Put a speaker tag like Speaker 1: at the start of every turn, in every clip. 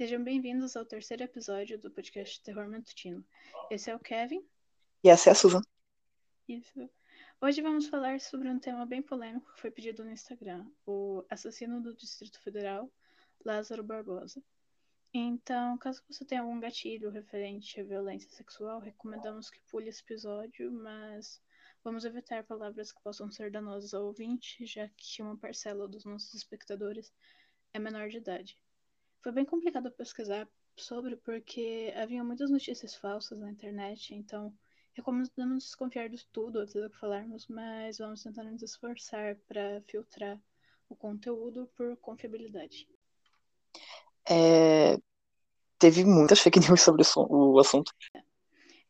Speaker 1: Sejam bem-vindos ao terceiro episódio do podcast Terror Matutino. Esse é o Kevin.
Speaker 2: E essa é a Susan.
Speaker 1: Isso. Hoje vamos falar sobre um tema bem polêmico que foi pedido no Instagram: o assassino do Distrito Federal, Lázaro Barbosa. Então, caso você tenha algum gatilho referente à violência sexual, recomendamos que pule esse episódio, mas vamos evitar palavras que possam ser danosas ao ouvinte, já que uma parcela dos nossos espectadores é menor de idade. Foi bem complicado pesquisar sobre porque havia muitas notícias falsas na internet, então recomendamos desconfiar de tudo antes de falarmos, mas vamos tentar nos esforçar para filtrar o conteúdo por confiabilidade.
Speaker 2: É... Teve muitas fake news sobre o assunto.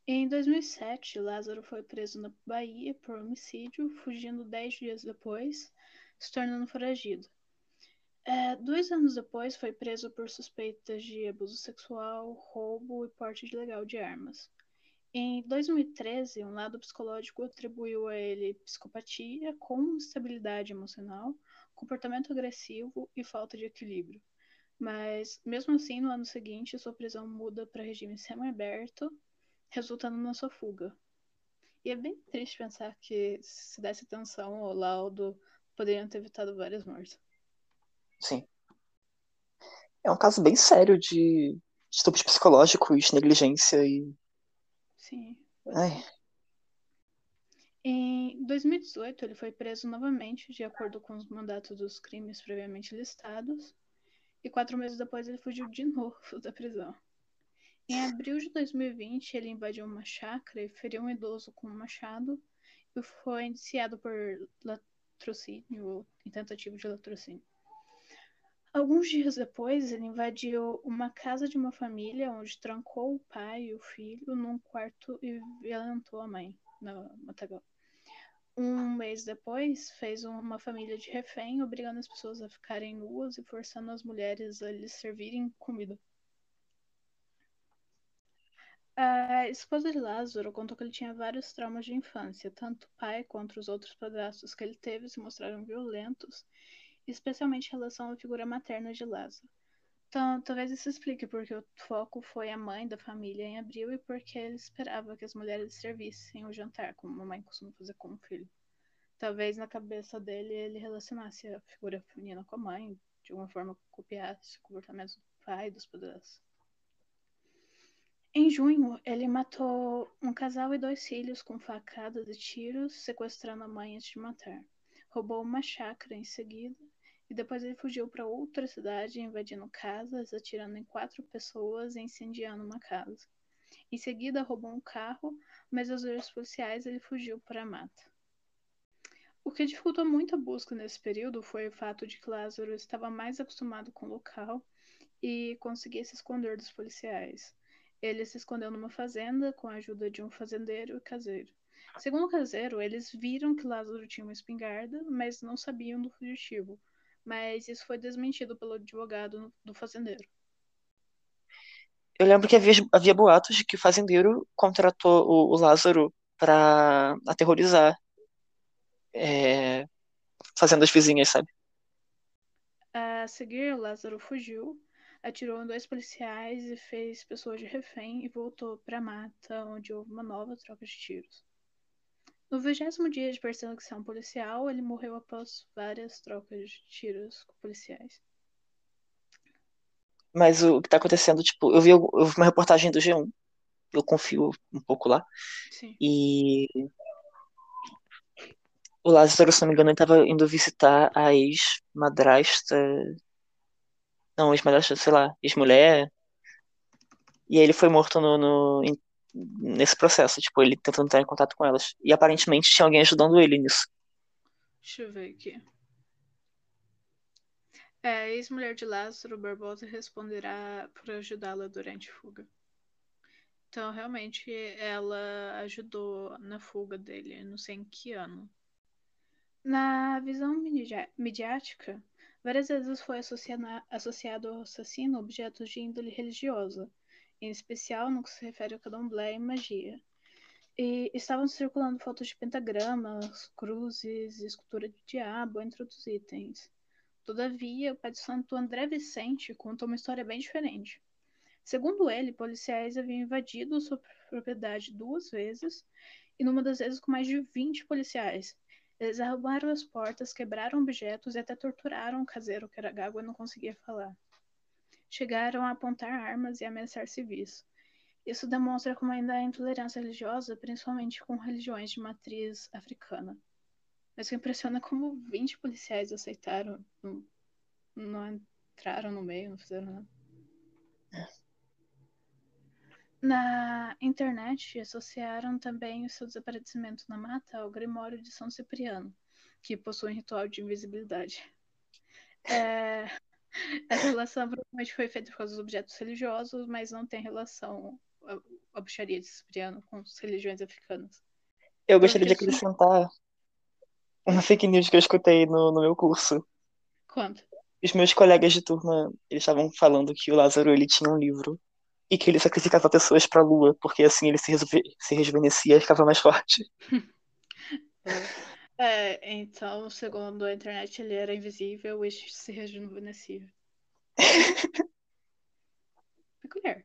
Speaker 1: Em 2007, Lázaro foi preso na Bahia por homicídio, fugindo dez dias depois, se tornando foragido. É, dois anos depois, foi preso por suspeitas de abuso sexual, roubo e porte ilegal de armas. Em 2013, um lado psicológico atribuiu a ele psicopatia com instabilidade emocional, comportamento agressivo e falta de equilíbrio. Mas, mesmo assim, no ano seguinte, sua prisão muda para regime semi-aberto, resultando na sua fuga. E é bem triste pensar que, se desse atenção ao laudo, poderiam ter evitado várias mortes.
Speaker 2: Sim. É um caso bem sério de estupro psicológico e de negligência e.
Speaker 1: Sim.
Speaker 2: Ai.
Speaker 1: Em 2018, ele foi preso novamente, de acordo com os mandatos dos crimes previamente listados, e quatro meses depois ele fugiu de novo da prisão. Em abril de 2020, ele invadiu uma chácara e feriu um idoso com um machado e foi indiciado por latrocínio e tentativa de latrocínio. Alguns dias depois, ele invadiu uma casa de uma família onde trancou o pai e o filho num quarto e violentou a mãe no matagal. Um mês depois, fez uma família de refém, obrigando as pessoas a ficarem nuas e forçando as mulheres a lhes servirem comida. A esposa de Lázaro contou que ele tinha vários traumas de infância. Tanto o pai quanto os outros padrastos que ele teve se mostraram violentos especialmente em relação à figura materna de Lázaro. Então, talvez isso explique porque o foco foi a mãe da família em abril e porque ele esperava que as mulheres servissem o jantar, como a mamãe costuma fazer com o filho. Talvez na cabeça dele ele relacionasse a figura feminina com a mãe, de alguma forma copiasse o comportamento do pai dos poderosos. Em junho, ele matou um casal e dois filhos com facadas e tiros, sequestrando a mãe antes de matar. Roubou uma chácara em seguida e depois ele fugiu para outra cidade, invadindo casas, atirando em quatro pessoas e incendiando uma casa. Em seguida, roubou um carro, mas aos olhos policiais ele fugiu para a mata. O que dificultou muito a busca nesse período foi o fato de que Lázaro estava mais acostumado com o local e conseguia se esconder dos policiais. Ele se escondeu numa fazenda com a ajuda de um fazendeiro e caseiro. Segundo o caseiro, eles viram que Lázaro tinha uma espingarda, mas não sabiam do fugitivo, mas isso foi desmentido pelo advogado do fazendeiro.
Speaker 2: Eu lembro que havia, havia boatos de que o fazendeiro contratou o, o Lázaro para aterrorizar é, fazendas vizinhas, sabe?
Speaker 1: A seguir, o Lázaro fugiu, atirou em dois policiais e fez pessoas de refém e voltou para a mata, onde houve uma nova troca de tiros. No vigésimo dia de perseguição policial, ele morreu após várias trocas de tiros com policiais.
Speaker 2: Mas o que tá acontecendo, tipo, eu vi, eu vi uma reportagem do G1, eu confio um pouco lá.
Speaker 1: Sim.
Speaker 2: E o Lázaro, se não me engano, ele tava indo visitar a ex-madrasta. Não, ex-madrasta, sei lá, ex-mulher. E aí ele foi morto no, no, nesse processo, tipo, ele tentando entrar em contato com elas. E aparentemente tinha alguém ajudando ele nisso.
Speaker 1: Deixa eu ver aqui. É, ex-mulher de Lázaro Barbosa responderá por ajudá-la durante a fuga. Então, realmente, ela ajudou na fuga dele, não sei em que ano. Na visão midiática, várias vezes foi associado ao assassino objetos de índole religiosa, em especial no que se refere ao candomblé e magia. E estavam circulando fotos de pentagramas, cruzes, escultura de diabo, entre outros itens. Todavia, o pai de santo André Vicente conta uma história bem diferente. Segundo ele, policiais haviam invadido sua propriedade duas vezes, e numa das vezes com mais de 20 policiais. Eles arrombaram as portas, quebraram objetos e até torturaram o caseiro, que era gago e não conseguia falar. Chegaram a apontar armas e ameaçar civis. Isso demonstra como ainda há intolerância religiosa, principalmente com religiões de matriz africana. Mas o impressiona como 20 policiais aceitaram, não, não entraram no meio, não fizeram nada. Na internet, associaram também o seu desaparecimento na mata ao Grimório de São Cipriano, que possui um ritual de invisibilidade. É, essa relação provavelmente foi feita por causa dos objetos religiosos, mas não tem relação a, bruxaria de Cipriano com as religiões africanas.
Speaker 2: Eu gostaria de acrescentar uma fake news que eu escutei no, no meu curso.
Speaker 1: Quanto?
Speaker 2: Os meus colegas de turma, eles estavam falando que o Lázaro ele tinha um livro e que ele sacrificava pessoas para a lua, porque assim ele se, se rejuvenescia e ficava mais forte.
Speaker 1: É, então, segundo a internet, ele era invisível e se rejuvenescia. Peculiar.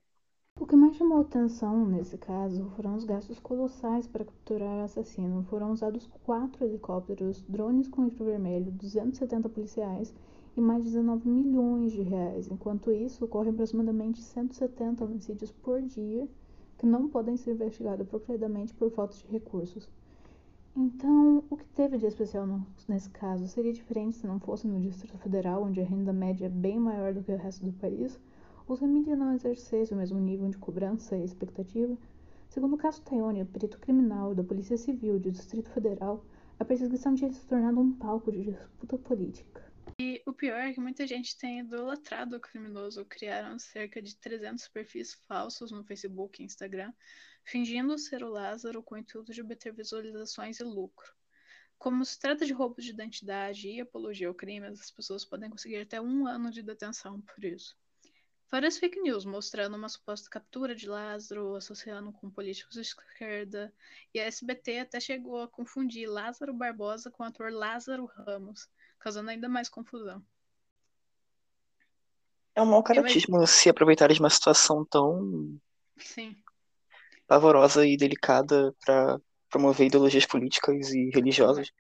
Speaker 1: O que mais chamou atenção nesse caso foram os gastos colossais para capturar o assassino. Foram usados quatro helicópteros, drones com infravermelho, 270 policiais e mais de 19 milhões de reais. Enquanto isso, ocorrem aproximadamente 170 homicídios por dia que não podem ser investigados apropriadamente por falta de recursos. Então, o que teve de especial no, nesse caso seria diferente se não fosse no Distrito Federal, onde a renda média é bem maior do que o resto do país, ou se a mídia não exercesse o mesmo nível de cobrança e expectativa. Segundo o caso Tayone, perito criminal da Polícia Civil do Distrito Federal, a perseguição tinha se tornado um palco de disputa política. E o pior é que muita gente tem idolatrado o criminoso. Criaram cerca de 300 perfis falsos no Facebook e Instagram, fingindo ser o Lázaro com o intuito de obter visualizações e lucro. Como se trata de roubo de identidade e apologia ao crime, as pessoas podem conseguir até um ano de detenção por isso. Várias fake news mostrando uma suposta captura de Lázaro, associando com políticos de esquerda, e a SBT até chegou a confundir Lázaro Barbosa com o ator Lázaro Ramos, causando ainda mais confusão.
Speaker 2: É um mau caratismo Imagino... se aproveitar de uma situação tão
Speaker 1: Sim.
Speaker 2: pavorosa e delicada para promover ideologias políticas e religiosas.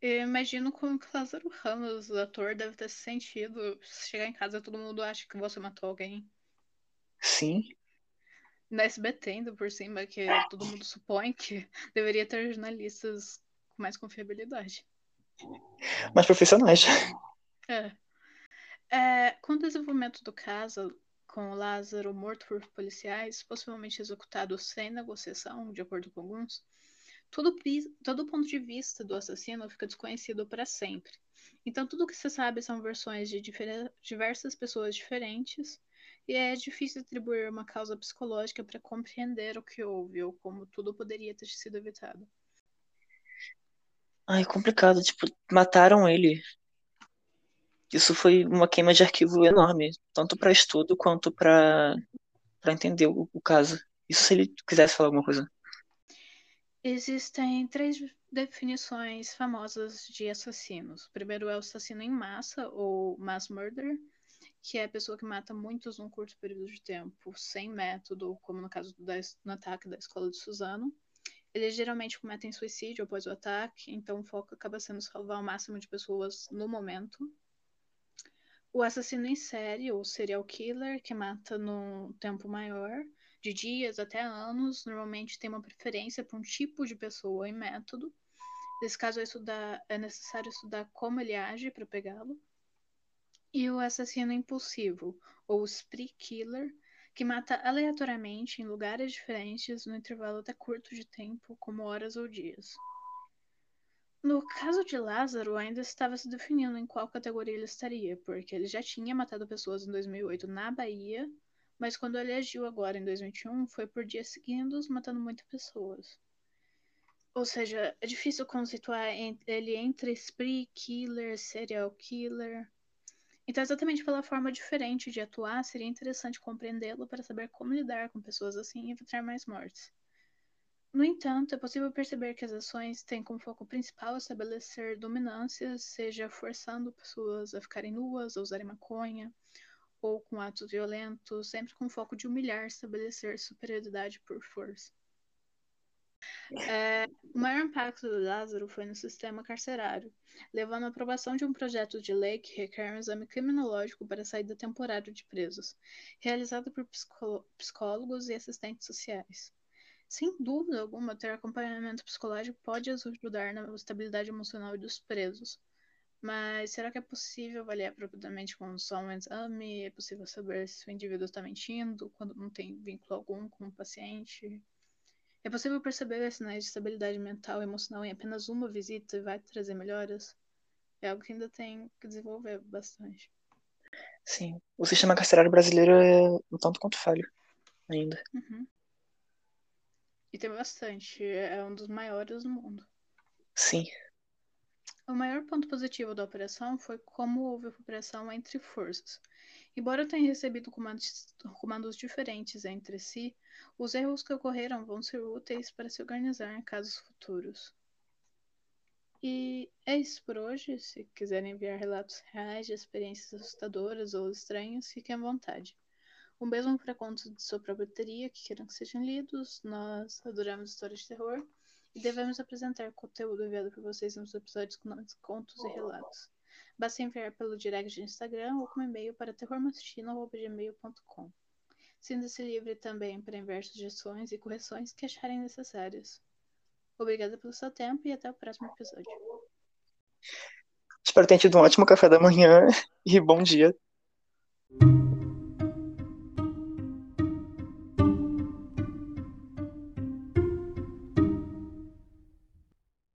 Speaker 1: Eu imagino como que Lázaro Ramos, o ator, deve ter se sentido. Chegar em casa todo mundo acha que você matou alguém.
Speaker 2: Sim.
Speaker 1: Na SBT ainda por cima, que todo mundo supõe que deveria ter jornalistas com mais confiabilidade
Speaker 2: mais profissionais.
Speaker 1: É. é. Com o desenvolvimento do caso, com Lázaro morto por policiais, possivelmente executado sem negociação, de acordo com alguns, todo, todo ponto de vista do assassino fica desconhecido para sempre. Então, tudo que se sabe são versões de diversas pessoas diferentes, e é difícil atribuir uma causa psicológica para compreender o que houve ou como tudo poderia ter sido evitado.
Speaker 2: Ai, complicado. Tipo, mataram ele. Isso foi uma queima de arquivo enorme, tanto para estudo quanto para entender o, o caso. Isso se ele quisesse falar alguma coisa.
Speaker 1: Existem três definições famosas de assassinos. O primeiro é o assassino em massa, ou mass murder, que é a pessoa que mata muitos num curto período de tempo, sem método, como no caso do, no ataque da escola de Suzano. Eles geralmente cometem suicídio após o ataque, então o foco acaba sendo salvar o máximo de pessoas no momento. O assassino em série, ou serial killer, que mata num tempo maior, de dias até anos, normalmente tem uma preferência por um tipo de pessoa e método. Nesse caso, é, estudar, é necessário estudar como ele age para pegá-lo. E o assassino impulsivo, ou spree killer, que mata aleatoriamente em lugares diferentes no intervalo até curto de tempo, como horas ou dias. No caso de Lázaro, ainda estava se definindo em qual categoria ele estaria, porque ele já tinha matado pessoas em 2008 na Bahia, mas quando ele agiu agora em 2021 foi por dias seguidos, matando muitas pessoas. Ou seja, é difícil conceituar ele entre spree killer, serial killer. Então, exatamente pela forma diferente de atuar, seria interessante compreendê-lo para saber como lidar com pessoas assim e evitar mais mortes. No entanto, é possível perceber que as ações têm como foco principal estabelecer dominâncias, seja forçando pessoas a ficarem nuas, a usarem maconha, ou com atos violentos, sempre com foco de humilhar, estabelecer superioridade por força. É, o maior impacto do Lázaro foi no sistema carcerário, levando à aprovação de um projeto de lei que requer um exame criminológico para a saída temporária de presos, realizado por psicólogos e assistentes sociais. Sem dúvida alguma, ter acompanhamento psicológico pode ajudar na estabilidade emocional dos presos. Mas será que é possível avaliar propriamente com só um exame? É possível saber se o indivíduo está mentindo quando não tem vínculo algum com o paciente? É possível perceber sinais de estabilidade mental e emocional em apenas uma visita e vai trazer melhoras? É algo que ainda tem que desenvolver bastante.
Speaker 2: Sim. O sistema carcerário brasileiro é um tanto quanto falho ainda.
Speaker 1: Uhum. E tem bastante. É um dos maiores do mundo.
Speaker 2: Sim.
Speaker 1: O maior ponto positivo da operação foi como houve cooperação entre forças. Embora tenha recebido comandos, comandos diferentes entre si, os erros que ocorreram vão ser úteis para se organizar em casos futuros. E é isso por hoje. Se quiserem enviar relatos reais de experiências assustadoras ou estranhas, fiquem à vontade. O mesmo para contos de sua própria teoria que queiram que sejam lidos. Nós adoramos histórias de terror e devemos apresentar conteúdo enviado por vocês nos episódios com nomes, contos e relatos. Basta enviar pelo direct de Instagram ou com e-mail para terrormatutino.gmail.com. Sinta-se livre também para enviar sugestões e correções que acharem necessárias. Obrigada pelo seu tempo e até o próximo episódio.
Speaker 2: Espero ter tido um ótimo café da manhã e bom dia.